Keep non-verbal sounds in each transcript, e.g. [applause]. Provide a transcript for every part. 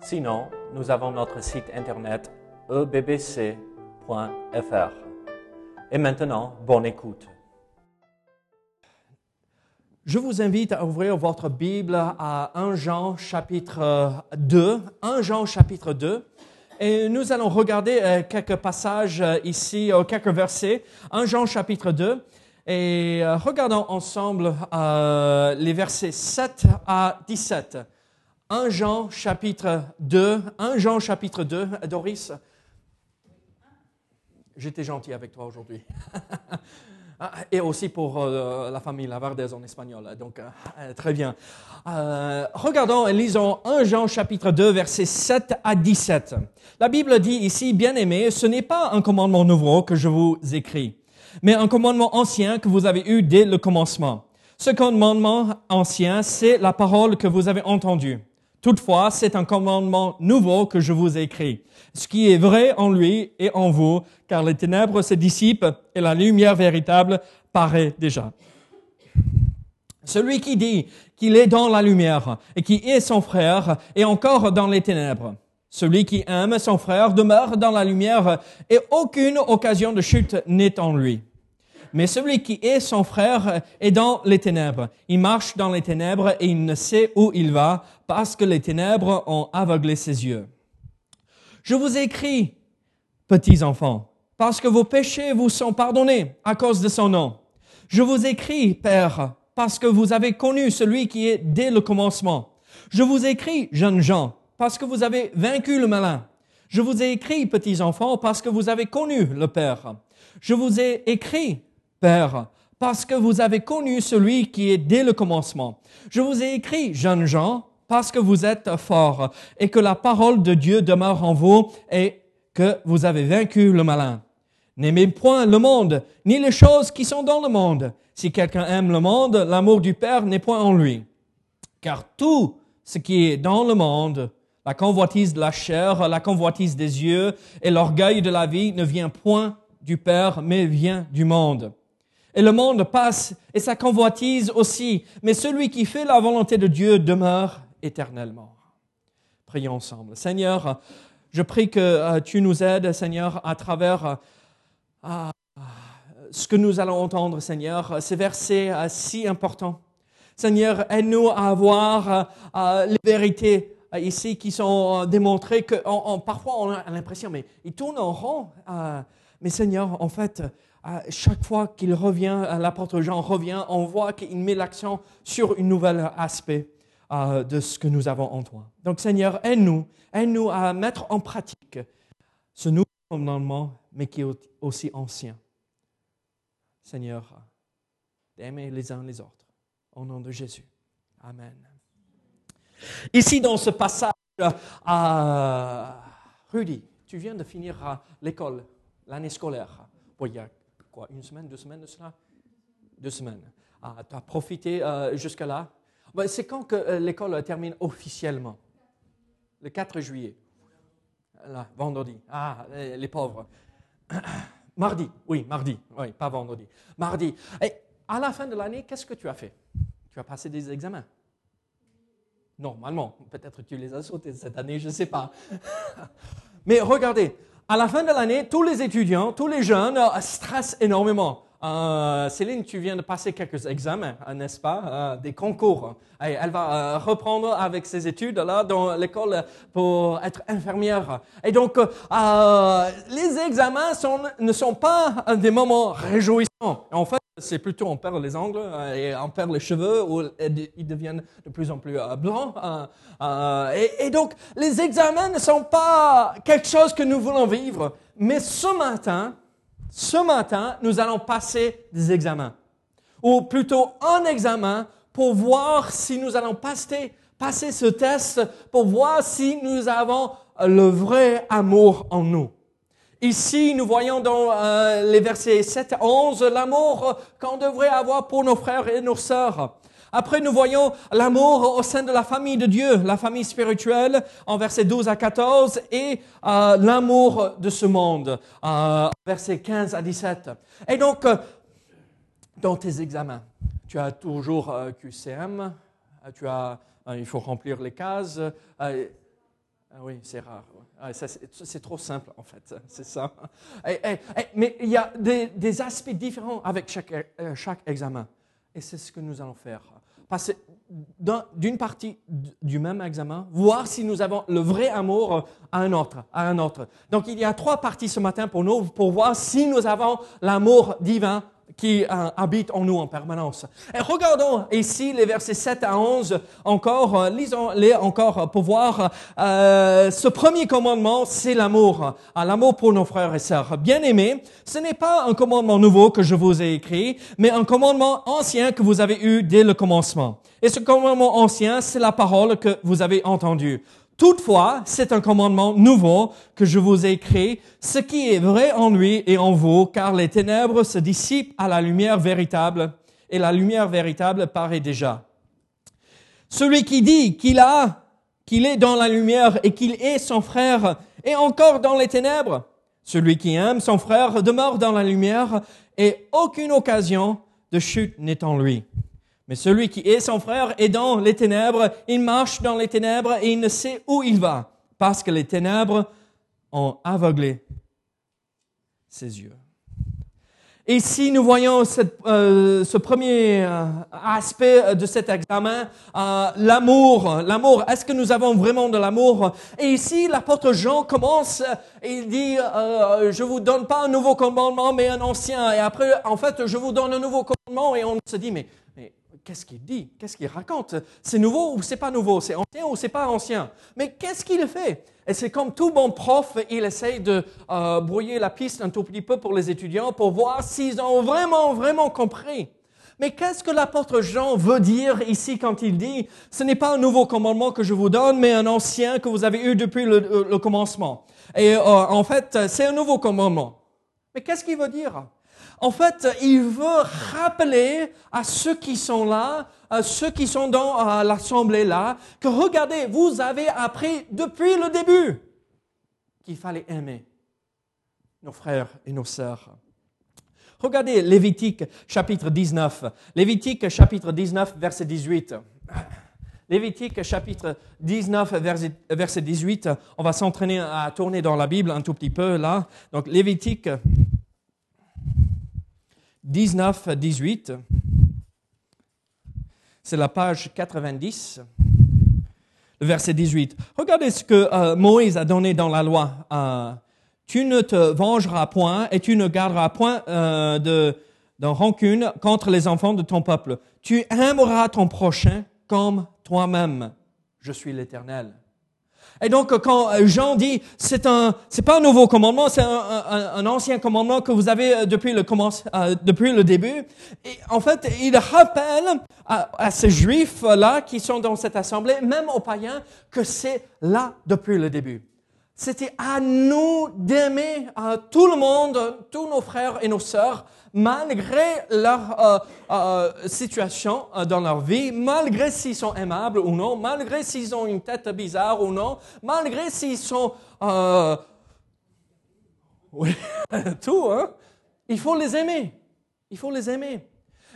Sinon, nous avons notre site internet ebbc.fr. Et maintenant, bonne écoute. Je vous invite à ouvrir votre Bible à 1 Jean chapitre 2. 1 Jean chapitre 2. Et nous allons regarder euh, quelques passages euh, ici, euh, quelques versets. 1 Jean chapitre 2. Et regardons ensemble les versets 7 à 17. 1 Jean chapitre 2, 1 Jean chapitre 2, Doris. J'étais gentil avec toi aujourd'hui. [laughs] Ah, et aussi pour euh, la famille Lavardez en espagnol. Donc, euh, très bien. Euh, regardons et lisons 1 Jean chapitre 2, versets 7 à 17. La Bible dit ici, bien aimé, ce n'est pas un commandement nouveau que je vous écris, mais un commandement ancien que vous avez eu dès le commencement. Ce commandement ancien, c'est la parole que vous avez entendue. Toutefois, c'est un commandement nouveau que je vous écris, ce qui est vrai en lui et en vous, car les ténèbres se dissipent et la lumière véritable paraît déjà. Celui qui dit qu'il est dans la lumière et qui est son frère est encore dans les ténèbres. Celui qui aime son frère demeure dans la lumière et aucune occasion de chute n'est en lui. Mais celui qui est son frère est dans les ténèbres. Il marche dans les ténèbres et il ne sait où il va parce que les ténèbres ont aveuglé ses yeux. Je vous écris, petits enfants, parce que vos péchés vous sont pardonnés à cause de son nom. Je vous écris, Père, parce que vous avez connu celui qui est dès le commencement. Je vous écris, jeunes gens, parce que vous avez vaincu le malin. Je vous ai écrit, petits enfants, parce que vous avez connu le Père. Je vous ai écrit, Père, parce que vous avez connu celui qui est dès le commencement. Je vous ai écrit, jeunes gens, parce que vous êtes forts et que la parole de Dieu demeure en vous et que vous avez vaincu le malin. N'aimez point le monde, ni les choses qui sont dans le monde. Si quelqu'un aime le monde, l'amour du Père n'est point en lui. Car tout ce qui est dans le monde, la convoitise de la chair, la convoitise des yeux et l'orgueil de la vie ne vient point du Père, mais vient du monde. Et le monde passe et sa convoitise aussi, mais celui qui fait la volonté de Dieu demeure éternellement. Prions ensemble. Seigneur, je prie que euh, tu nous aides, Seigneur, à travers euh, ce que nous allons entendre, Seigneur, ces versets euh, si importants. Seigneur, aide-nous à avoir les vérités ici qui sont démontrées que parfois on a l'impression, mais ils tournent en rond. mais Seigneur, en fait, chaque fois qu'il revient, l'apôtre Jean revient, on voit qu'il met l'accent sur un nouvel aspect de ce que nous avons en toi. Donc Seigneur, aide-nous, aide-nous à mettre en pratique ce nouveau commandement, mais qui est aussi ancien. Seigneur, d'aimer les uns les autres. Au nom de Jésus. Amen. Ici, dans ce passage, à Rudy, tu viens de finir l'école, l'année scolaire. a une semaine, deux semaines de cela? Deux semaines. Ah, tu as profité euh, jusqu'à là? Ben, c'est quand que euh, l'école termine officiellement? Le 4 juillet. Là, vendredi. Ah, les, pauvres. [coughs] mardi, oui, mardi. Oui, pas vendredi. Mardi. Et à la fin de l'année, qu'est-ce que tu as fait? Tu as passé des examens? Normalement. Peut-être tu les as sautés cette année, je ne sais pas. [laughs] Mais regardez, à la fin de l'année, tous les étudiants, tous les jeunes euh, stressent énormément. Euh, Céline, tu viens de passer quelques examens, euh, n'est-ce pas, des concours. Elle va reprendre avec ses études là dans l'école pour être infirmière. Et donc, les examens ne sont pas des moments réjouissants. En fait, c'est plutôt on perd les ongles et on perd les cheveux ou ils deviennent de plus en plus blancs. Et, et donc, les examens ne sont pas quelque chose que nous voulons vivre. Mais ce matin, ce matin, nous allons passer des examens, ou plutôt un examen pour voir si nous allons passer, passer ce test pour voir si nous avons le vrai amour en nous. Ici, nous voyons dans euh, les versets 7 à 11 l'amour qu'on devrait avoir pour nos frères et nos sœurs. Après, nous voyons l'amour au sein de la famille de Dieu, la famille spirituelle, en versets 12 à 14, et euh, l'amour de ce monde, euh, versets 15 à 17. Et donc, euh, dans tes examens, tu as toujours QCM, tu as, il faut remplir les cases. ah oui, c'est rare. Ah, c'est trop simple, en fait, c'est ça. mais il y a des, aspects différents avec chaque, chaque examen. Et c'est ce que nous allons faire passer d'une partie du même examen, voir si nous avons le vrai amour à un autre, à un autre. Donc il y a trois parties ce matin pour nous, pour voir si nous avons l'amour divin qui euh, habite en nous en permanence. Et regardons ici les versets 7 à 11 encore, euh, lisons-les encore pour voir euh, ce premier commandement, c'est l'amour, l'amour pour nos frères et sœurs. Bien aimés, ce n'est pas un commandement nouveau que je vous ai écrit, mais un commandement ancien que vous avez eu dès le commencement. Et ce commandement ancien, c'est la parole que vous avez entendue. Toutefois, c'est un commandement nouveau que je vous ai écrit, ce qui est vrai en lui et en vous, car les ténèbres se dissipent à la lumière véritable, et la lumière véritable paraît déjà. Celui qui dit qu'il a, qu'il est dans la lumière et qu'il est son frère, est encore dans les ténèbres. Celui qui aime son frère demeure dans la lumière, et aucune occasion de chute n'est en lui. Mais celui qui est son frère est dans les ténèbres, il marche dans les ténèbres et il ne sait où il va, parce que les ténèbres ont aveuglé ses yeux. Et si nous voyons euh, ce premier euh, aspect de cet examen, euh, l'amour, l'amour, est-ce que nous avons vraiment de l'amour? Et ici, l'apôtre Jean commence, il dit, je vous donne pas un nouveau commandement, mais un ancien. Et après, en fait, je vous donne un nouveau commandement, et on se dit, mais qu'est-ce qu'il dit Qu'est-ce qu'il raconte? C'est nouveau ou c'est pas nouveau? C'est ancien ou c'est pas ancien? Mais qu'est-ce qu'il fait? Et c'est comme tout bon prof, il essaye de euh, brouiller la piste un tout petit peu pour les étudiants pour voir s'ils ont vraiment, vraiment compris. Mais qu'est-ce que l'apôtre Jean veut dire ici quand il dit ce n'est pas un nouveau commandement que je vous donne, mais un ancien que vous avez eu depuis le, commencement. Et euh, en fait, c'est un nouveau commandement. Mais qu'est-ce qu'il veut dire? En fait, il veut rappeler à ceux qui sont là, à ceux qui sont dans l'assemblée là, que regardez, vous avez appris depuis le début qu'il fallait aimer nos frères et nos sœurs. Regardez Lévitique chapitre 19. Lévitique chapitre 19 verset 18. Lévitique chapitre 19 verset, verset 18. On va s'entraîner à tourner dans la Bible un tout petit peu là. Donc Lévitique 19 18. C'est la page 90, le verset 18. Regardez ce que euh, Moïse a donné dans la loi. Euh, tu ne te vengeras point et tu ne garderas point euh, de, de rancune contre les enfants de ton peuple. Tu aimeras ton prochain comme toi-même. Je suis l'Éternel. Et donc, quand Jean dit, c'est un, c'est pas un nouveau commandement, c'est un, ancien commandement que vous avez euh, depuis le commence, euh, depuis le début. Et en fait, il rappelle à, ces juifs là qui sont dans cette assemblée, même aux païens, que c'est là depuis le début. C'était à nous d'aimer euh, tout le monde, tous nos frères et nos sœurs, malgré leur euh, euh, situation euh, dans leur vie, malgré s'ils sont aimables ou non, malgré s'ils ont une tête bizarre ou non, malgré s'ils sont... [laughs] tout, hein? Il faut les aimer. Il faut les aimer.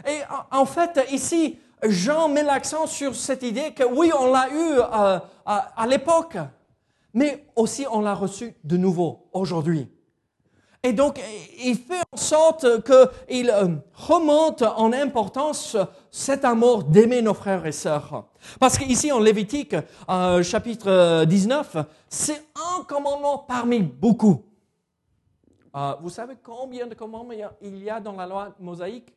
Et en fait, ici, Jean met l'accent sur cette idée que oui, on l'a eu à l'époque, mais aussi on l'a reçu de nouveau aujourd'hui. Et donc, il fait en sorte qu'il euh, remonte en importance cet amour d'aimer nos frères et sœurs. Parce qu'ici, en Lévitique, euh, chapitre 19, c'est un commandement parmi beaucoup. Euh, vous savez combien de commandements il y a dans la loi mosaïque?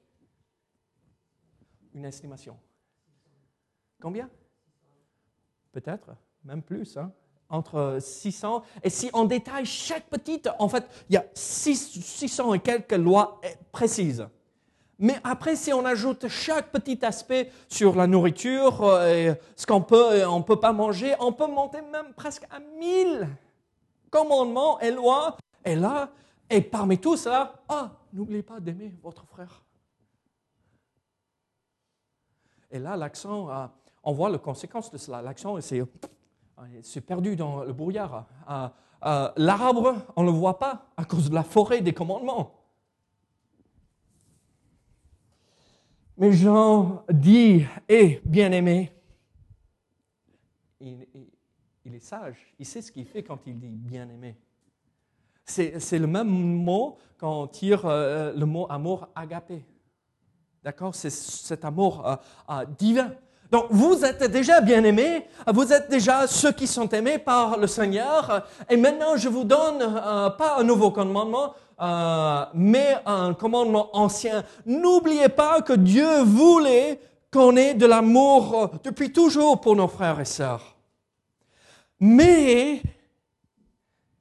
Une estimation. Combien? Peut-être, même plus. Hein entre 600. Et si on détaille chaque petite, en fait, il y a 600 et quelques lois précises. Mais après, si on ajoute chaque petit aspect sur la nourriture, euh, et ce qu'on peut et on ne peut pas manger, on peut monter même presque à mille commandements et lois. Et là, et parmi tout cela, ah, n'oubliez pas d'aimer votre frère. Et là, l'accent, euh, on voit les conséquences de cela. L'accent, c'est, c'est perdu dans le brouillard. Euh, l'arbre, on ne le voit pas à cause de la forêt des commandements. Mais Jean dit, hé, bien-aimé, il, est sage, il sait ce qu'il fait quand il dit bien-aimé. C'est le même mot quand on tire euh, le mot amour agapé. D'accord? C'est cet amour euh, euh, divin. Donc vous êtes déjà bien-aimés, vous êtes déjà ceux qui sont aimés par le Seigneur, et maintenant je vous donne pas un nouveau commandement, euh, mais un commandement ancien. N'oubliez pas que Dieu voulait qu'on ait de l'amour depuis toujours pour nos frères et sœurs. Mais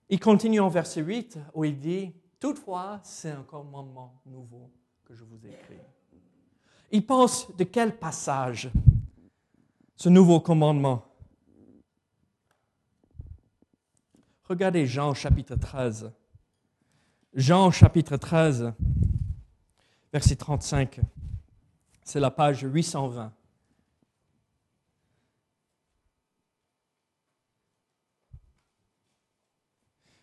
il continue en verset 8 où il dit, toutefois, c'est un commandement nouveau que je vous écris. Il pense de quel passage? Ce nouveau commandement Regardez Jean chapitre 13. Jean chapitre 13, verset 35. C'est la page 820.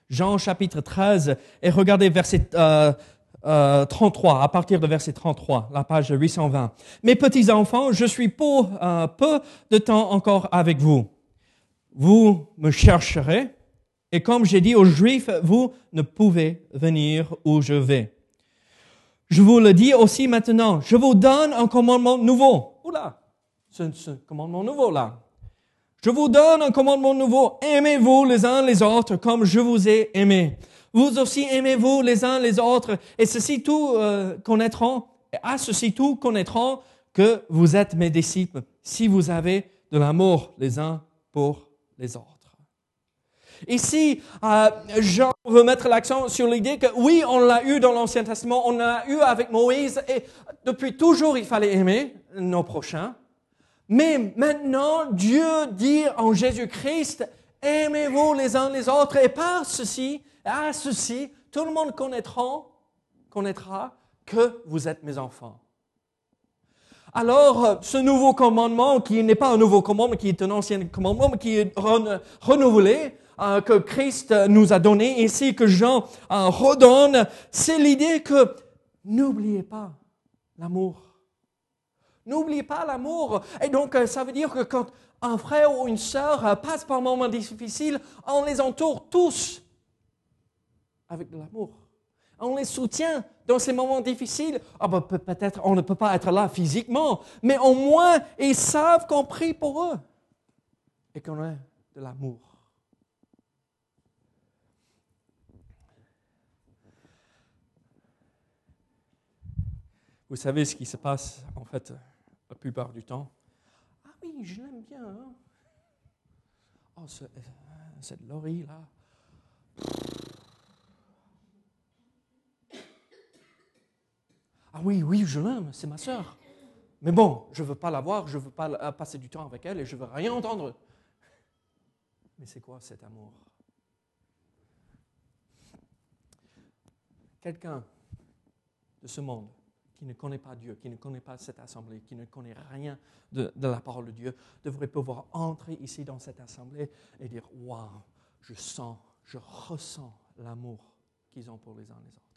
Jean chapitre 13, et regardez verset 33, euh, euh, à partir de verset 33, la page 820. Mes petits enfants, je suis pour euh, peu de temps encore avec vous. Vous me chercherez, et comme j'ai dit aux Juifs, vous ne pouvez venir où je vais. Je vous le dis aussi maintenant, je vous donne un commandement nouveau. Oula, ce, ce commandement nouveau là. Je vous donne un commandement nouveau. Aimez-vous les uns les autres comme je vous ai aimé. Vous aussi aimez-vous les uns les autres. Et ceci tout euh, connaîtront, et à ceci tout connaîtront que vous êtes mes disciples si vous avez de l'amour les uns pour les autres. Ici, euh, Jean veut mettre l'accent sur l'idée que oui, on l'a eu dans l'Ancien Testament, on l'a eu avec Moïse, et depuis toujours, il fallait aimer nos prochains. Mais maintenant, Dieu dit en Jésus-Christ, aimez-vous les uns les autres, et par ceci, à ceci, tout le monde connaîtra, connaîtra que vous êtes mes enfants. Alors, ce nouveau commandement, qui n'est pas un nouveau commandement, qui est un ancien commandement, mais qui est renouvelé, euh, que Christ nous a donné ici, que Jean euh, redonne, c'est l'idée que n'oubliez pas l'amour. N'oubliez pas l'amour. Et donc, euh, ça veut dire que quand un frère ou une sœur passe par un moment difficile, on les entoure tous avec de l'amour. On les soutient dans ces moments difficiles. Ah ben, peut-être on ne peut pas être là physiquement, mais au moins ils savent qu'on prie pour eux et qu'on a de l'amour. Vous savez ce qui se passe, en fait, la plupart du temps? Ah oui, je l'aime bien. Hein? Oh, ce, cette Laurie, là. Ah oui, oui, je l'aime, c'est ma soeur. Mais bon, je ne veux pas la voir, je ne veux pas passer du temps avec elle et je ne veux rien entendre. Mais c'est quoi cet amour? Quelqu'un de ce monde qui ne connaît pas Dieu, qui ne connaît pas cette assemblée, qui ne connaît rien de, la parole de Dieu, devrait pouvoir entrer ici dans cette assemblée et dire, waouh, je sens, je ressens l'amour qu'ils ont pour les uns les autres.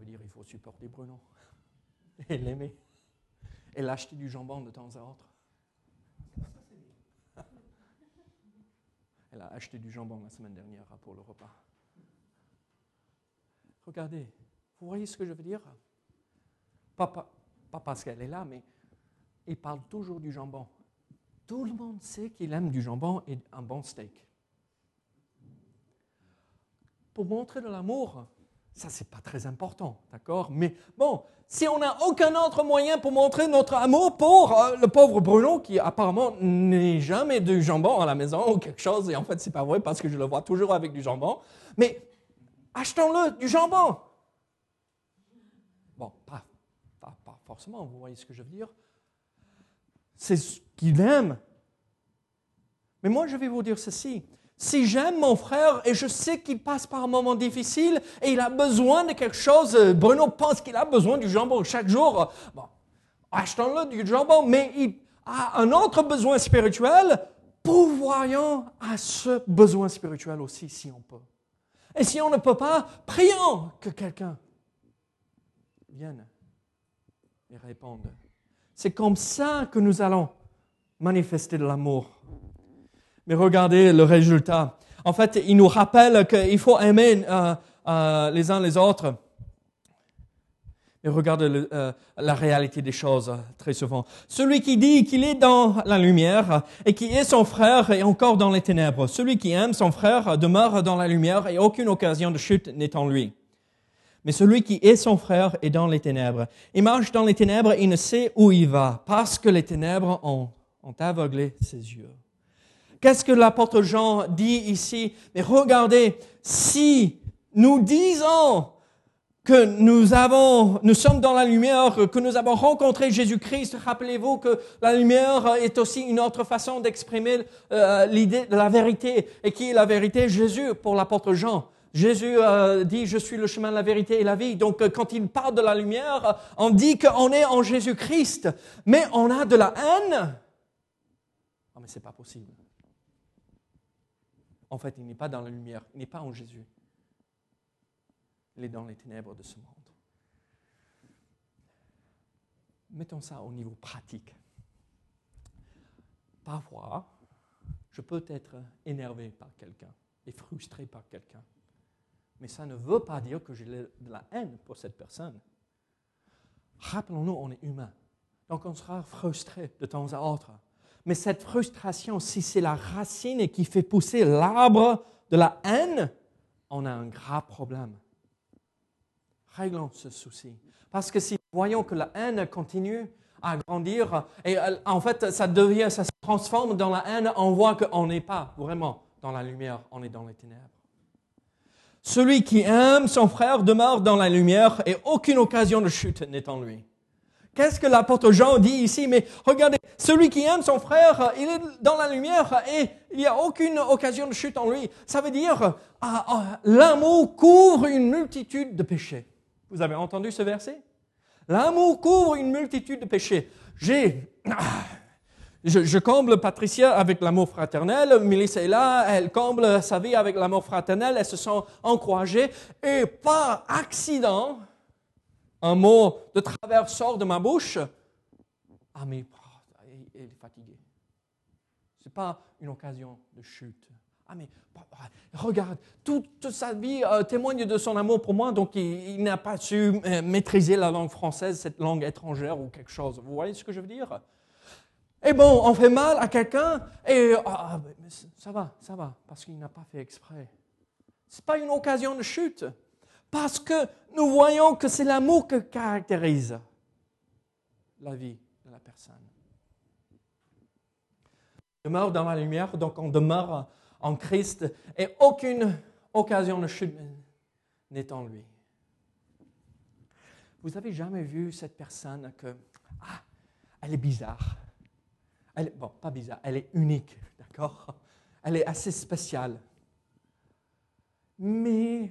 Veut dire qu'il faut supporter Bruno [laughs] et l'aimer et l'acheter du jambon de temps à autre. Elle a acheté du jambon la semaine dernière pour le repas. Regardez, vous voyez ce que je veux dire? Pas, parce qu'elle est là, mais il parle toujours du jambon. Tout le monde sait qu'il aime du jambon et un bon steak. Pour montrer de l'amour, ça, c'est pas très important, d'accord? Mais bon, si on n'a aucun autre moyen pour montrer notre amour pour euh, le pauvre Bruno, qui apparemment n'est jamais du jambon à la maison ou quelque chose, et en fait, c'est pas vrai parce que je le vois toujours avec du jambon, mais achetons-le du jambon. Bon, pas, pas, pas forcément, vous voyez ce que je veux dire? C'est ce qu'il aime. Mais moi, je vais vous dire ceci si j'aime mon frère et je sais qu'il passe par un moment difficile et il a besoin de quelque chose, euh, Bruno pense qu'il a besoin du jambon chaque jour, bon, achetons-le du jambon, mais il a un autre besoin spirituel, pourvoyons à ce besoin spirituel aussi si on peut. Et si on ne peut pas, prions que quelqu'un vienne et réponde. C'est comme ça que nous allons manifester de l'amour mais regardez le résultat. En fait, il nous rappelle qu'il faut aimer euh, euh, les uns les autres. Et regardez euh, la réalité des choses très souvent. Celui qui dit qu'il est dans la lumière et qui est son frère est encore dans les ténèbres. Celui qui aime son frère demeure dans la lumière et aucune occasion de chute n'est en lui. Mais celui qui est son frère est dans les ténèbres. Il marche dans les ténèbres et ne sait où il va parce que les ténèbres ont aveuglé ses yeux. Qu'est-ce que l'apôtre Jean dit ici? Mais regardez, si nous disons que nous avons, nous sommes dans la lumière, que nous avons rencontré Jésus-Christ, rappelez-vous que la lumière est aussi une autre façon d'exprimer euh, l'idée de la vérité. Et qui est la vérité? Jésus pour l'apôtre Jean. Jésus euh, dit, je suis le chemin, la vérité et la vie. Donc, euh, quand il parle de la lumière, on dit qu'on est en Jésus-Christ. Mais on a de la haine. Non, mais c'est pas possible en fait, il n'est pas dans la lumière, il n'est pas en Jésus. Il est dans les ténèbres de ce monde. Mettons ça au niveau pratique. Parfois, je peux être énervé par quelqu'un et frustré par quelqu'un. Mais ça ne veut pas dire que j'ai de la haine pour cette personne. Rappelons-nous, on est humain. Donc on sera frustré de temps à autre. Mais cette frustration, si c'est la racine qui fait pousser l'arbre de la haine, on a un grave problème. Réglons ce souci. Parce que si nous voyons que la haine continue à grandir, et euh, en fait, ça devient, ça se transforme dans la haine, on voit qu'on n'est pas vraiment dans la lumière, on est dans les ténèbres. Celui qui aime son frère demeure dans la lumière et aucune occasion de chute n'est en lui. Qu'est-ce que l'apôtre Jean dit ici? Mais regardez, celui qui aime son frère, il est dans la lumière et il n'y a aucune occasion de chute en lui. Ça veut dire, ah, ah, l'amour couvre une multitude de péchés. Vous avez entendu ce verset? L'amour couvre une multitude de péchés. J'ai, ah, je, je, comble Patricia avec l'amour fraternel. Mélissa est là, elle comble sa vie avec l'amour fraternel. Elles se sont encouragées et par accident, un mot de travers sort de ma bouche, ah mais elle est fatiguée. Ce n'est pas une occasion de chute. Ah mais regarde, toute, sa vie euh, témoigne de son amour pour moi, donc il, n'a pas su euh, maîtriser la langue française, cette langue étrangère ou quelque chose. Vous voyez ce que je veux dire? Et bon, on fait mal à quelqu'un et ah, ah ça va, ça va, parce qu'il n'a pas fait exprès. Ce n'est pas une occasion de chute. Parce que nous voyons que c'est l'amour qui caractérise la vie de la personne. On demeure dans la lumière, donc on demeure en Christ et aucune occasion de chute n'est en lui. Vous avez jamais vu cette personne que, ah, elle est bizarre. Bon, pas bizarre, elle est unique, d'accord? Elle est assez spéciale. Mais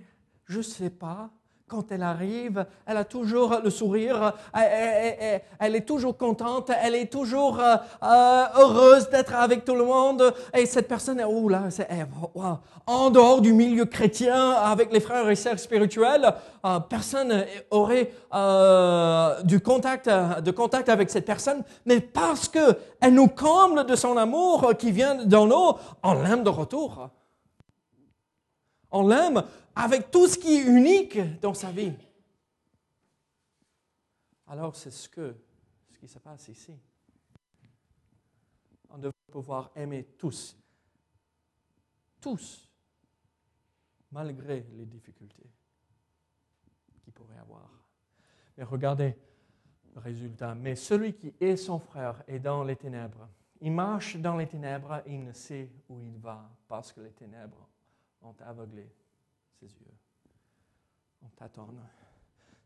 je ne sais pas. Quand elle arrive, elle a toujours le sourire, elle, est toujours contente, elle est toujours euh, euh, heureuse d'être avec tout le monde. Et cette personne, oh là, c'est, en dehors du milieu chrétien, avec les frères et sœurs spirituels, euh, personne aurait du contact, de contact avec cette personne. Mais parce que elle nous comble de son amour qui vient dans nous, on l'aime de retour. On l'aime avec tout ce qui est unique dans sa vie. Alors c'est ce, que, ce qui se passe ici. On devrait pouvoir aimer tous, tous, malgré les difficultés. qu'il pourrait avoir. Mais regardez le résultat. Mais celui qui est son frère est dans les ténèbres. Il marche dans les ténèbres et il ne sait où il va parce que les ténèbres ont aveuglé ses yeux. On t'attend.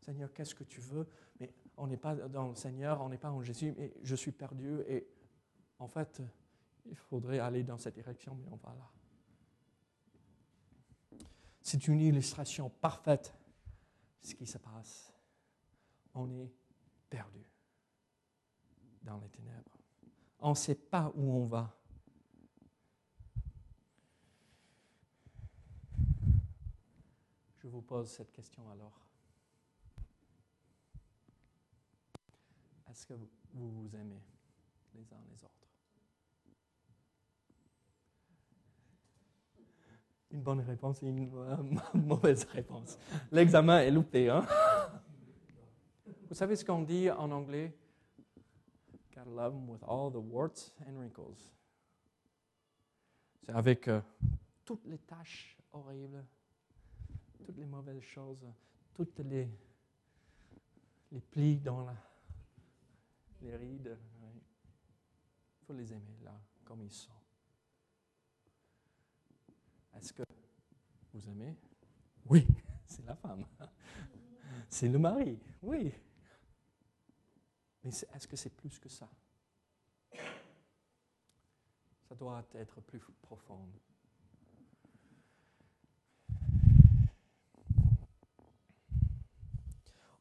Seigneur, qu'est-ce que tu veux? Mais on n'est pas dans le Seigneur, on n'est pas en Jésus, mais je suis perdu et en fait, il faudrait aller dans cette direction, mais on va là. C'est une illustration parfaite de ce qui se passe. On est perdu dans les ténèbres. On ne sait pas où on va. Je vous pose cette question alors. Est-ce que vous vous aimez les uns les autres? Une bonne réponse et une euh, [laughs] mauvaise réponse. L'examen est loupé. Hein? Vous savez ce qu'on dit en anglais? God love them with all the warts and wrinkles. C'est avec euh, toutes les tâches horribles, toutes les mauvaises choses, toutes les, plis dans la, les rides. Il faut les aimer là, comme ils sont. Est-ce que vous aimez? Oui, [laughs] c'est la femme. C'est le mari, oui. Mais est-ce que c'est plus que ça? Ça doit être plus profond.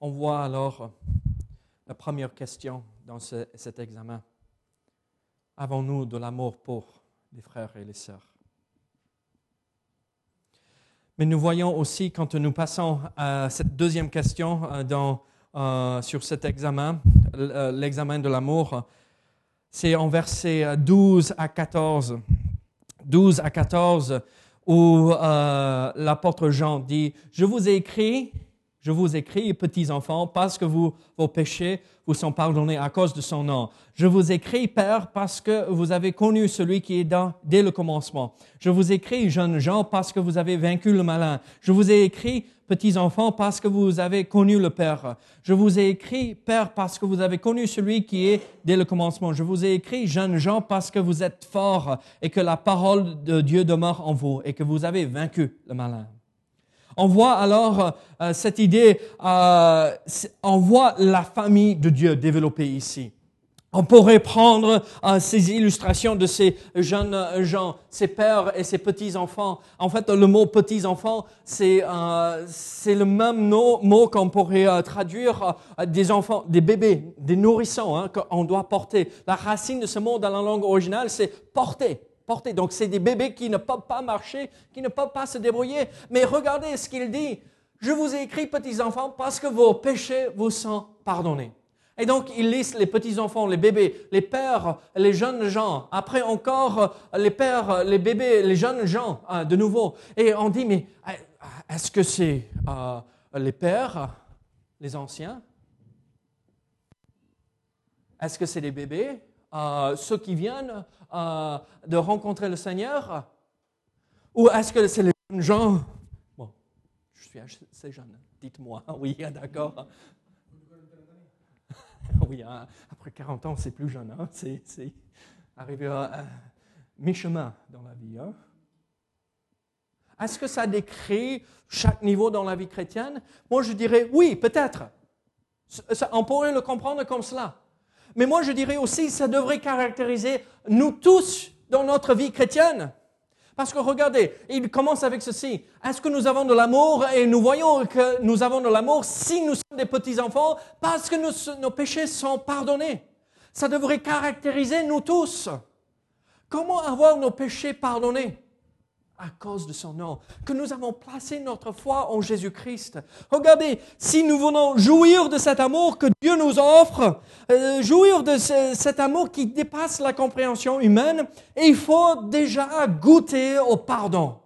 On voit alors la première question dans cet examen. Avons-nous de l'amour pour les frères et les sœurs? Mais nous voyons aussi, quand nous passons à cette deuxième question euh, euh, sur cet examen, euh, l'examen de l'amour, c'est en versets 12 à 14. 12 à 14, où l'apôtre Jean dit, je vous ai écrit, je vous écris, petits enfants, parce que vos péchés vous sont pardonnés à cause de son nom. Je vous écris, Père, parce que vous avez connu celui qui est dans, dès le commencement. Je vous écris, jeunes gens, parce que vous avez vaincu le malin. Je vous ai écrit, petits enfants, parce que vous avez connu le Père. Je vous ai écrit, Père, parce que vous avez connu celui qui est dès le commencement. Je vous ai écrit, jeunes gens, parce que vous êtes forts et que la parole de Dieu demeure en vous et que vous avez vaincu le malin. On voit alors euh, cette idée, euh, on voit la famille de Dieu développée ici. On pourrait prendre euh, ces illustrations de ces jeunes gens, ces pères et ces petits-enfants. En fait, le mot petits-enfants, c'est c'est le même mot, qu'on pourrait traduire des enfants, des bébés, des nourrissons hein, qu'on doit porter. La racine de ce mot dans la langue originale, c'est porter Donc, c'est des bébés qui ne peuvent pas marcher, qui ne peuvent pas se débrouiller. Mais regardez ce qu'il dit. Je vous ai écrit, petits enfants, parce que vos péchés vous sont pardonnés. Et donc, il liste les petits-enfants, les bébés, les pères, les jeunes gens. Après encore, les pères, les bébés, les jeunes gens, hein, de nouveau. Et on dit, mais est-ce que c'est euh, les pères, les anciens? Est-ce que c'est les bébés? Euh, ceux qui viennent euh, de rencontrer le Seigneur? Ou est-ce que c'est les jeunes gens? Bon, je suis assez jeune, dites-moi. [laughs] Oui, d'accord. [laughs] oui, hein, après 40 ans, c'est plus jeune. Hein? C'est, arrivé à, mi-chemin dans la vie. Hein? Est-ce que ça décrit chaque niveau dans la vie chrétienne? Moi, je dirais oui, peut-être. On pourrait le comprendre comme cela. Mais moi, je dirais aussi, ça devrait caractériser nous tous dans notre vie chrétienne. Parce que regardez, il commence avec ceci. Est-ce que nous avons de l'amour Et nous voyons que nous avons de l'amour si nous sommes des petits-enfants, parce que nos, nos péchés sont pardonnés? Ça devrait caractériser nous tous. Comment avoir nos péchés pardonnés? À cause de son nom, que nous avons placé notre foi en Jésus-Christ. Regardez, si nous voulons jouir de cet amour que Dieu nous offre, euh, jouir de cet amour qui dépasse la compréhension humaine, il faut déjà goûter au pardon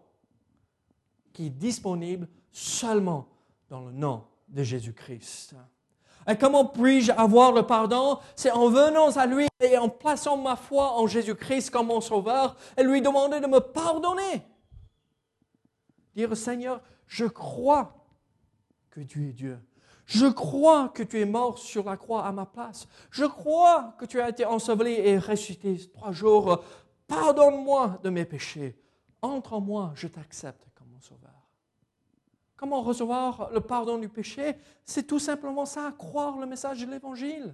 qui est disponible seulement dans le nom de Jésus-Christ. Et comment puis-je avoir le pardon? C'est en venant à lui et en plaçant ma foi en Jésus-Christ comme mon sauveur et lui demander de me pardonner. Dire, Seigneur, je crois que tu es Dieu. Je crois que tu es mort sur la croix à ma place. Je crois que tu as été enseveli et ressuscité trois jours. Pardonne-moi de mes péchés. Entre en moi, je t'accepte comme mon sauveur. Comment recevoir le pardon du péché? C'est tout simplement ça, croire le message de l'Évangile.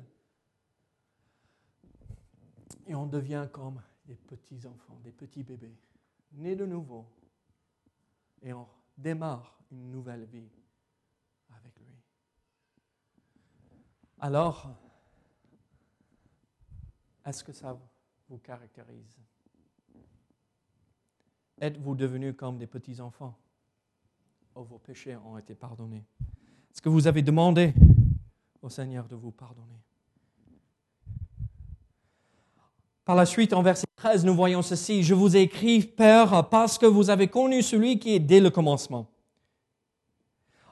Et on devient comme des petits enfants, des petits bébés, nés de nouveau. Et on démarre une nouvelle vie avec lui. Alors, est-ce que ça vous caractérise? Êtes-vous devenus comme des petits-enfants? Oh, vos péchés ont été pardonnés. Est-ce que vous avez demandé au Seigneur de vous pardonner? Par la suite, en verset 13, nous voyons ceci. Je vous ai écrit, Père, parce que vous avez connu celui qui est dès le commencement.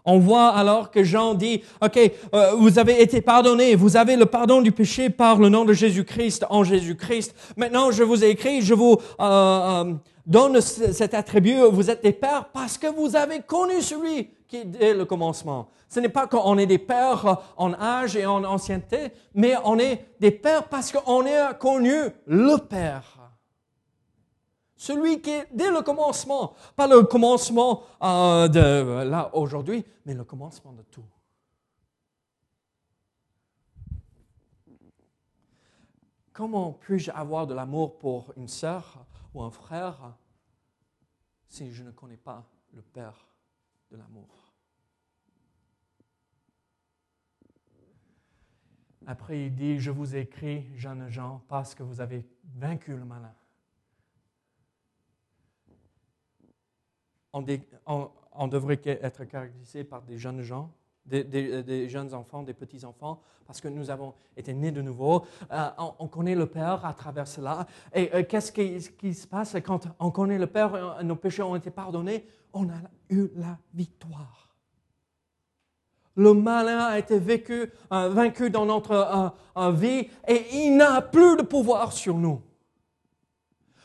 On voit alors que Jean dit, OK, euh, vous avez été pardonné, vous avez le pardon du péché par le nom de Jésus-Christ, en Jésus-Christ. Maintenant, je vous ai écrit, je vous euh, euh, donne cet attribut, vous êtes des pères parce que vous avez connu celui qui est dès le commencement. Ce n'est pas qu'on est des pères en âge et en ancienneté, mais on est des pères parce qu'on a connu le Père. Celui qui est dès le commencement, pas le commencement euh, de là aujourd'hui, mais le commencement de tout. Comment puis-je avoir de l'amour pour une sœur ou un frère si je ne connais pas le Père de l'amour Après, il dit, je vous écris, jeunes gens, parce que vous avez vaincu le malin. on, devrait être caractérisé par des jeunes gens, des, jeunes enfants, des petits-enfants, parce que nous avons été nés de nouveau. Euh, on, connaît le Père à travers cela. Et euh, qu'est-ce qui, se passe quand on connaît le Père, euh, nos péchés ont été pardonnés? On a eu la victoire. Le malin a été vécu, vaincu dans notre vie et il n'a plus de pouvoir sur nous.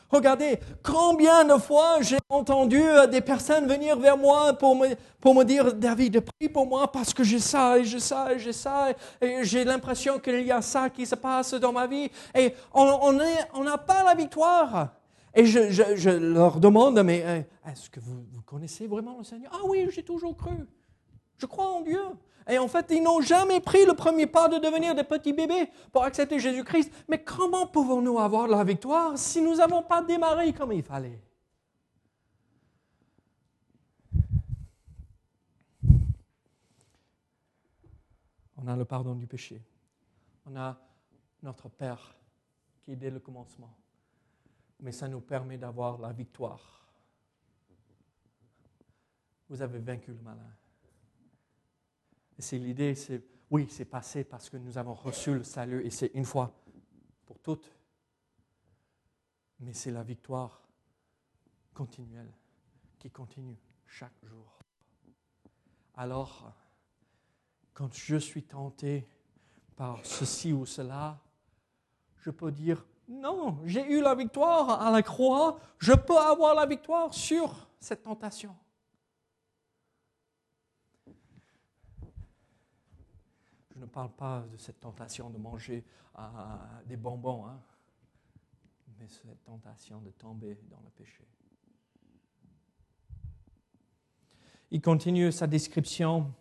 Regardez, combien de fois j'ai entendu euh, des personnes venir vers moi pour me, dire, David, prie pour moi parce que j'ai ça et j'ai ça et j'ai ça et j'ai l'impression qu'il y a ça qui se passe dans ma vie et on n'a pas la victoire. Et je, je, leur demande, mais euh, est-ce que vous, vous connaissez vraiment le Seigneur? Ah oui, j'ai toujours cru. Je crois en Dieu. Et en fait, ils n'ont jamais pris le premier pas de devenir des petits bébés pour accepter Jésus-Christ. Mais comment pouvons-nous avoir la victoire si nous n'avons pas démarré comme il fallait? On a le pardon du péché. On a notre Père qui est dès le commencement. Mais ça nous permet d'avoir la victoire. Vous avez vaincu le malin. C'est l'idée, c'est oui, c'est passé parce que nous avons reçu le salut et c'est une fois pour toutes. Mais c'est la victoire continuelle qui continue chaque jour. Alors, quand je suis tenté par ceci ou cela, je peux dire, non, j'ai eu la victoire à la croix, je peux avoir la victoire sur cette tentation. Je ne parle pas de cette tentation de manger euh, des bonbons, hein, mais cette tentation de tomber dans le péché. Il continue sa description.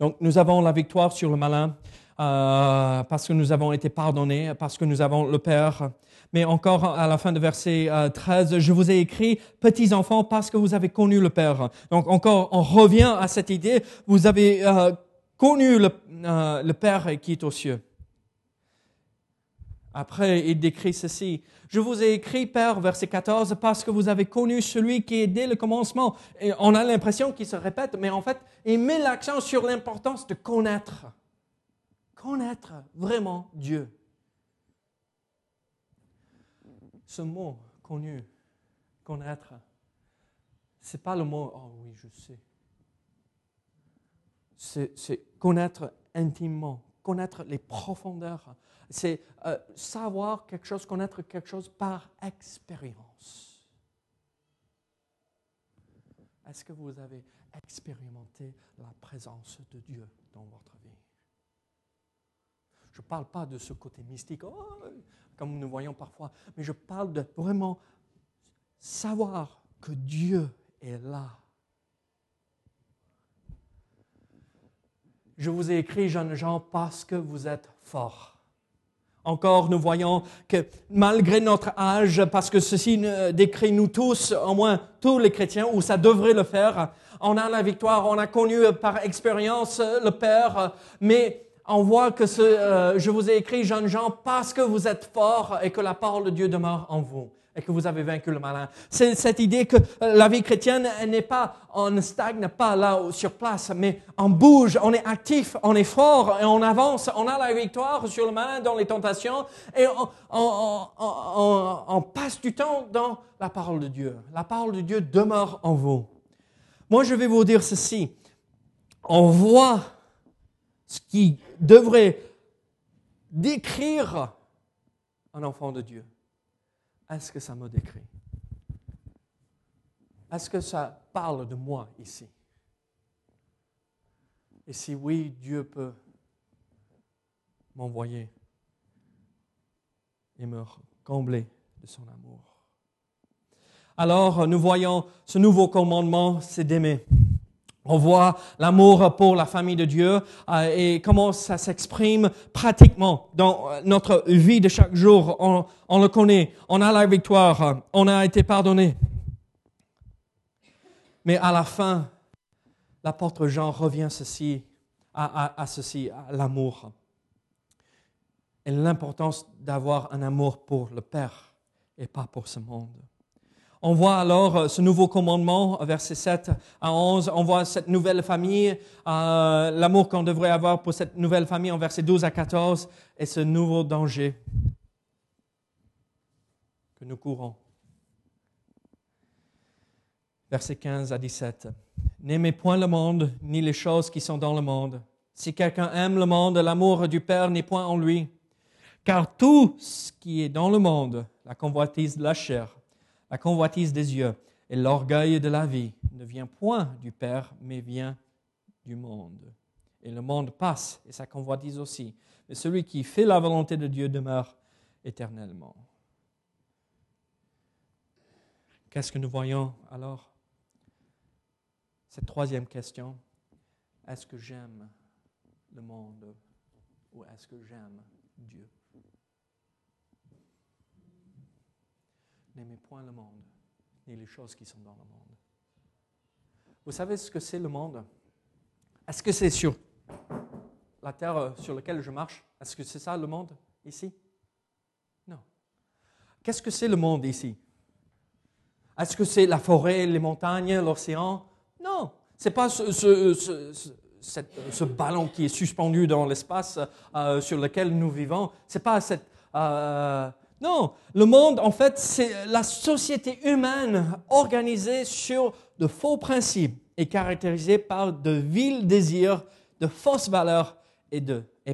Donc nous avons la victoire sur le malin euh, parce que nous avons été pardonnés, parce que nous avons le Père. Mais encore à la fin de verset 13, euh, je vous ai écrit, petits enfants, parce que vous avez connu le Père. Donc encore, on revient à cette idée, vous avez connu le, euh, le Père qui est aux cieux. Après, il décrit ceci. Je vous ai écrit, Père, verset 14, parce que vous avez connu celui qui est dès le commencement. On a l'impression qu'il se répète, mais en fait, il met l'accent sur l'importance de connaître. Connaître vraiment Dieu. Ce mot, connu, connaître, c'est pas le mot, oh oui, je sais c'est connaître intimement, connaître les profondeurs. C'est euh, savoir quelque chose, connaître quelque chose par expérience. Est-ce que vous avez expérimenter la présence de Dieu dans votre vie? Je ne parle pas de ce côté mystique, oh, comme nous voyons parfois, mais je parle de vraiment savoir que Dieu est là. Je vous ai écrit, jeunes gens, parce que vous êtes forts. Encore, nous voyons que malgré notre âge, parce que ceci décrit nous tous, au moins tous les chrétiens, ou ça devrait le faire, on a la victoire, on a connu par expérience le Père, mais on voit que euh, je vous ai écrit, jeunes gens, parce que vous êtes forts et que la parole de Dieu demeure en vous et que vous avez vaincu le malin. C'est cette idée que euh, la vie chrétienne n'est pas, on ne stagne pas là sur place, mais on bouge, on est actif, on est fort et on avance, on a la victoire sur le malin dans les tentations et on, on passe du temps dans la parole de Dieu. La parole de Dieu demeure en vous. Moi, je vais vous dire ceci. On voit ce qui devrait décrire un enfant de Dieu. Est-ce que ça me décrit? Est-ce que ça parle de moi ici? Et si oui, Dieu peut m'envoyer et me combler de son amour. Alors, nous voyons ce nouveau commandement, c'est d'aimer. On voit l'amour pour la famille de Dieu euh, et comment ça s'exprime pratiquement dans notre vie de chaque jour. On, le connaît, on a la victoire, on a été pardonné. Mais à la fin, l'apôtre Jean revient ceci, à, à ceci, à l'amour. Et l'importance d'avoir un amour pour le Père et pas pour ce monde. On voit alors euh, ce nouveau commandement, verset 7 à 11. On voit cette nouvelle famille, euh, l'amour qu'on devrait avoir pour cette nouvelle famille en verset 12 à 14 et ce nouveau danger que nous courons. Verset 15 à 17. N'aimez point le monde, ni les choses qui sont dans le monde. Si quelqu'un aime le monde, l'amour du Père n'est point en lui. Car tout ce qui est dans le monde, la convoitise de la chair, la convoitise des yeux et l'orgueil de la vie ne vient point du Père, mais vient du monde. Et le monde passe, et sa convoitise aussi. Mais celui qui fait la volonté de Dieu demeure éternellement. Qu'est-ce que nous voyons alors? Cette troisième question, est-ce que j'aime le monde ou est-ce que j'aime Dieu? N'aimez point le monde, ni les choses qui sont dans le monde. Vous savez ce que c'est le monde? Est-ce que c'est sur la terre euh, sur laquelle je marche? Est-ce que c'est ça le monde ici? Non. Qu'est-ce que c'est le monde ici? Est-ce que c'est la forêt, les montagnes, l'océan? Non. Ce n'est pas ce, ballon qui est suspendu dans l'espace euh, sur lequel nous vivons. Ce n'est pas cette, euh, non, le monde, en fait, c'est la société humaine organisée sur de faux principes et caractérisée par de vils désirs, de fausses valeurs et,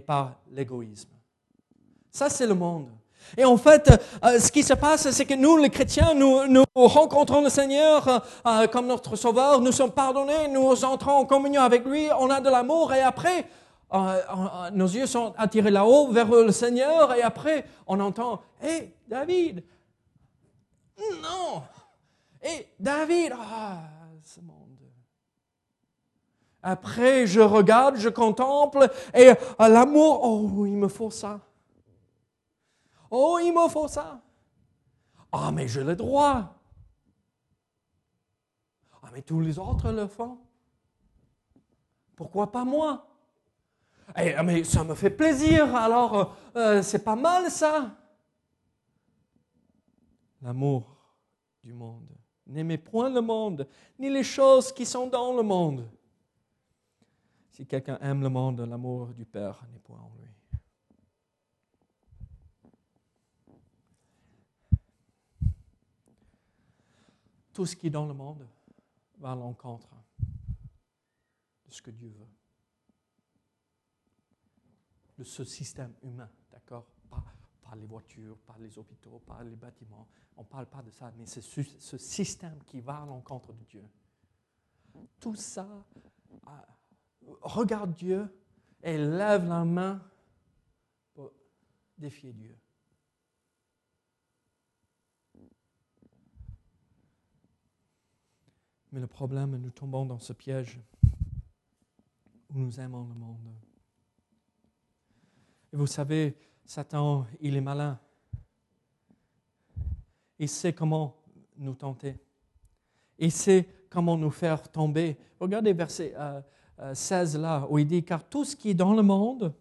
par l'égoïsme. Ça, c'est le monde. Et en fait, euh, ce qui se passe, c'est que nous, les chrétiens, nous, rencontrons le Seigneur euh, comme notre Sauveur, nous sommes pardonnés, nous entrons en communion avec lui, on a de l'amour, et après, nos yeux sont attirés là-haut vers le Seigneur et après on entend Hé David Non Hé David Ah, ce monde. Après, je regarde, je contemple et euh, l'amour, oh, il me faut ça. Oh, il me faut ça. Ah, mais j'ai le droit. Ah, mais tous les autres le font. Pourquoi pas moi? Eh, mais ça me fait plaisir, alors euh, euh, c'est pas mal ça. L'amour du monde. N'aimez point le monde, ni les choses qui sont dans le monde. Si quelqu'un aime le monde, l'amour du Père n'est point en lui. Tout ce qui est dans le monde va à l'encontre de ce que Dieu veut de ce système humain, d'accord? Pas, les voitures, pas les hôpitaux, pas les bâtiments. On ne parle pas de ça, mais c'est ce système qui va à l'encontre de Dieu. tout ça, euh, regarde Dieu et lève la main pour défier Dieu. Mais le problème, nous tombons dans ce piège où nous aimons le monde. Et vous savez, Satan, il est malin. Il sait comment nous tenter. Il sait comment nous faire tomber. Regardez verset 16 euh, euh, là, où il dit, car tout ce qui est dans le monde,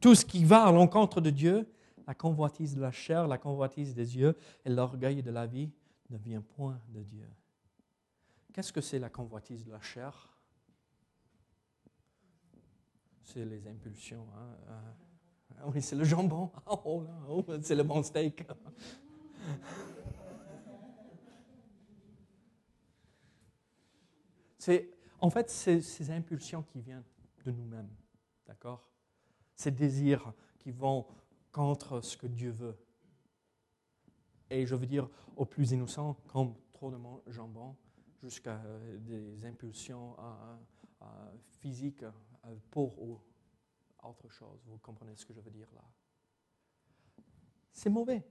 tout ce qui va à l'encontre de Dieu, la convoitise de la chair, la convoitise des yeux et l'orgueil de la vie ne vient point de Dieu. Qu'est-ce que c'est la convoitise de la chair? C'est les impulsions. Hein? Euh, oui, c'est le jambon. [laughs] Oh, oh, c'est le bon steak. [laughs] C'est, en fait, c'est ces impulsions qui viennent de nous-mêmes. D'accord? Ces désirs qui vont contre ce que Dieu veut. Et je veux dire, au plus innocent, comme trop de jambon, jusqu'à euh, des impulsions euh, euh, physiques pour ou autre chose. Vous comprenez ce que je veux dire là? C'est mauvais.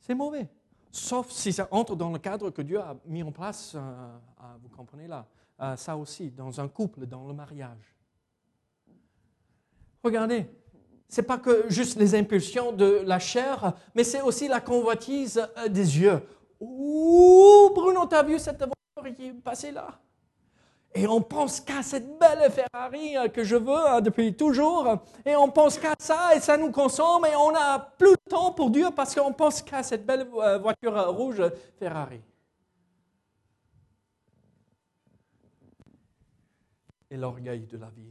C'est mauvais. Sauf si ça entre dans le cadre que Dieu a mis en place, vous comprenez là, ça aussi, dans un couple, dans le mariage. Regardez, c'est pas que juste les impulsions de la chair, mais c'est aussi la convoitise des yeux. Ouh, Bruno, t'as vu cette voiture qui est passée là? Et on pense qu'à cette belle Ferrari euh, que je veux hein, depuis toujours. Et on pense qu'à ça et ça nous consomme et on n'a plus de temps pour Dieu parce qu'on pense qu'à cette belle euh, voiture euh, rouge Ferrari. Et l'orgueil de la vie.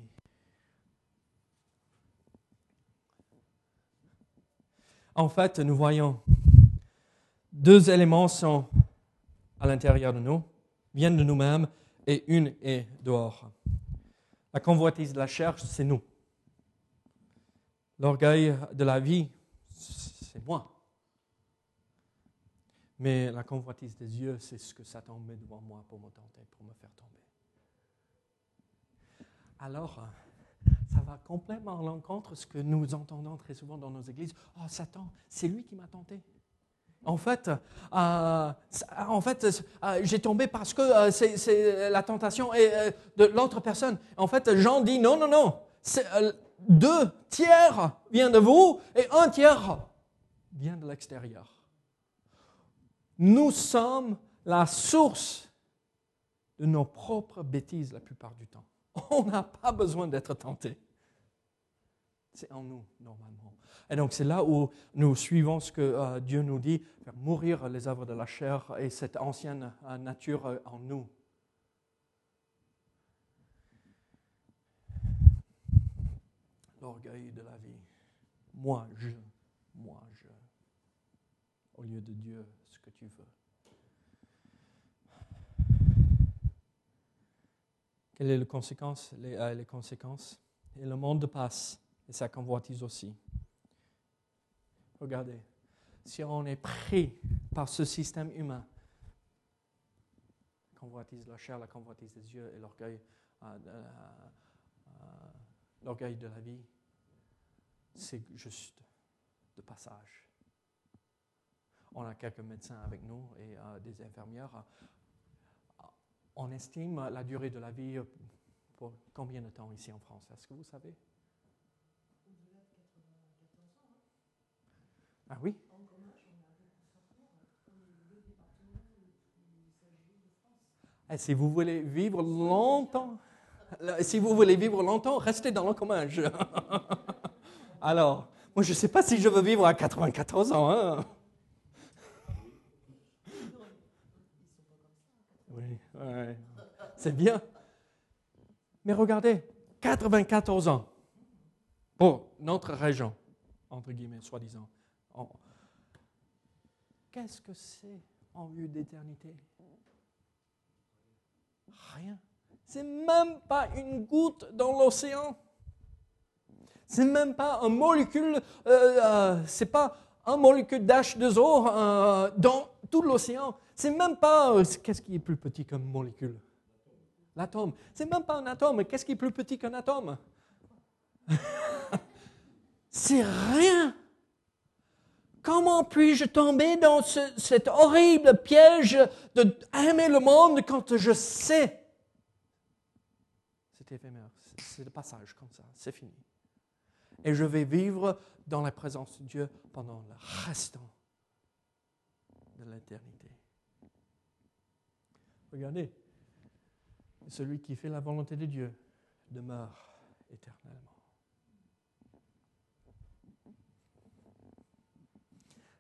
En fait, nous voyons deux éléments sont à l'intérieur de nous, viennent de nous-mêmes, et une est dehors. La convoitise de la chair, c'est nous. L'orgueil de la vie, c'est moi. Mais la convoitise des yeux, c'est ce que Satan met devant moi pour me tenter, pour me faire tomber. Alors, ça va complètement à l'encontre de ce que nous entendons très souvent dans nos églises. Oh, Satan, c'est lui qui m'a tenté. En fait, euh, en fait euh, j'ai tombé parce que euh, c'est la tentation de l'autre personne. En fait, Jean dit non, non, non. deux tiers viennent de vous et un tiers vient de l'extérieur. Nous sommes la source de nos propres bêtises la plupart du temps. [laughs] On n'a pas besoin d'être tenté. C'est en nous, normalement. Et donc c'est là où nous suivons ce que euh, Dieu nous dit, faire mourir les œuvres de la chair et cette ancienne euh, nature euh, en nous. L'orgueil de la vie. Moi, je, moi, je. Au lieu de Dieu, ce que tu veux. Quelles sont les conséquences? Et le monde passe, et sa convoitise aussi. Regardez, si on est pris par ce système humain, la convoitise de la chair, la convoitise des yeux et l'orgueil, euh, euh, l'orgueil de la vie, c'est juste de passage. On a quelques médecins avec nous et euh, des infirmières. On estime la durée de la vie pour combien de temps ici en France? Est-ce que vous savez? Ah oui Et si vous voulez vivre longtemps, si vous voulez vivre longtemps, restez dans le commun. [laughs] Alors, moi, je ne sais pas si je veux vivre à 94 ans. Hein. Oui, c'est bien. Mais regardez, 94 ans pour notre région, entre guillemets, soi-disant. Qu'est-ce que c'est en vue d'éternité? Rien. C'est même pas une goutte dans l'océan. C'est même pas un molécule, euh, euh, c'est pas un molécule d'H2O euh, dans tout l'océan. C'est même pas qu'est-ce qui est plus petit qu'une molécule? L'atome. C'est même pas un atome. Qu'est-ce qui est plus petit qu'un atome? [laughs] C'est rien. Comment puis-je tomber dans cet horrible piège de aimer le monde quand je sais? C'est éphémère, c'est le passage comme ça, c'est fini. Et je vais vivre dans la présence de Dieu pendant le restant de l'éternité. Regardez, celui qui fait la volonté de Dieu demeure éternellement.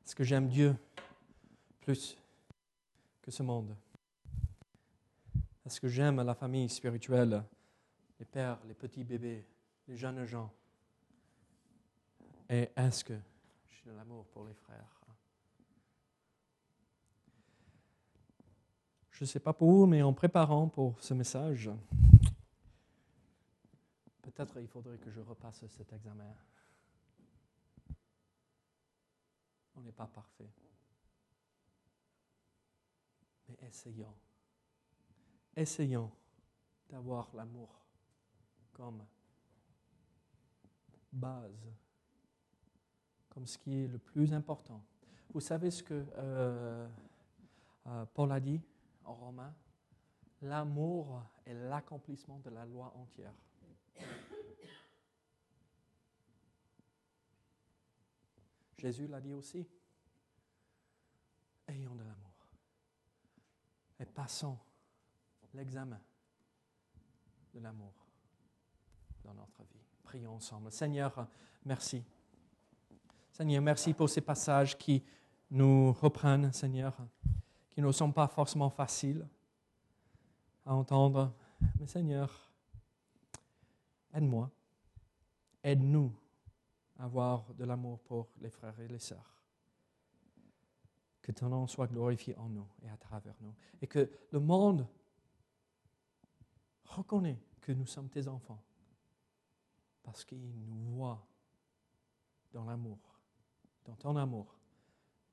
Est-ce que j'aime Dieu plus que ce monde? Est-ce que j'aime la famille spirituelle, les pères, les petits bébés, les jeunes gens? Et est-ce que j'ai de l'amour pour les frères? Je ne sais pas pour vous, mais en préparant pour ce message, peut-être il faudrait que je repasse cet examen. On n'est pas parfait. Mais essayons. Essayons d'avoir l'amour comme base, comme ce qui est le plus important. Vous savez ce que euh, euh, Paul a dit en Romain L'amour est l'accomplissement de la loi entière. Jésus l'a dit aussi. Ayons de l'amour. Et passons l'examen de l'amour dans notre vie. Prions ensemble. Seigneur, merci. Seigneur, merci pour ces passages qui nous reprennent, Seigneur, qui ne sont pas forcément faciles à entendre. Mais Seigneur, aide-moi, aide-nous avoir de l'amour pour les frères et les sœurs. Que ton nom soit glorifié en nous et à travers nous. Et que le monde reconnaît que nous sommes tes enfants. Parce qu'il nous voit dans l'amour, dans ton amour.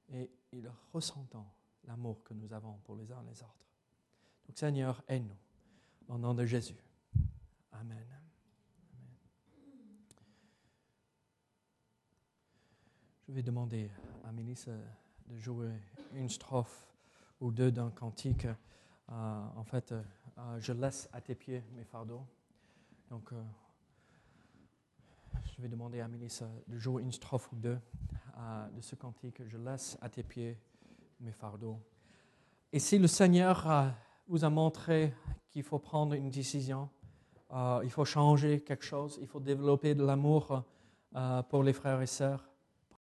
Et il ressentant l'amour que nous avons pour les uns et les autres. Donc Seigneur, aide-nous. Au nom de Jésus. Amen. Je vais demander à Mélissa de jouer une strophe ou deux d'un cantique. Euh, en fait, euh, je laisse à tes pieds mes fardeaux. Donc, euh, je vais demander à Mélissa de jouer une strophe ou deux de ce cantique. Je laisse à tes pieds mes fardeaux. Et si le Seigneur vous a montré qu'il faut prendre une décision, il faut changer quelque chose, il faut développer de l'amour pour les frères et sœurs,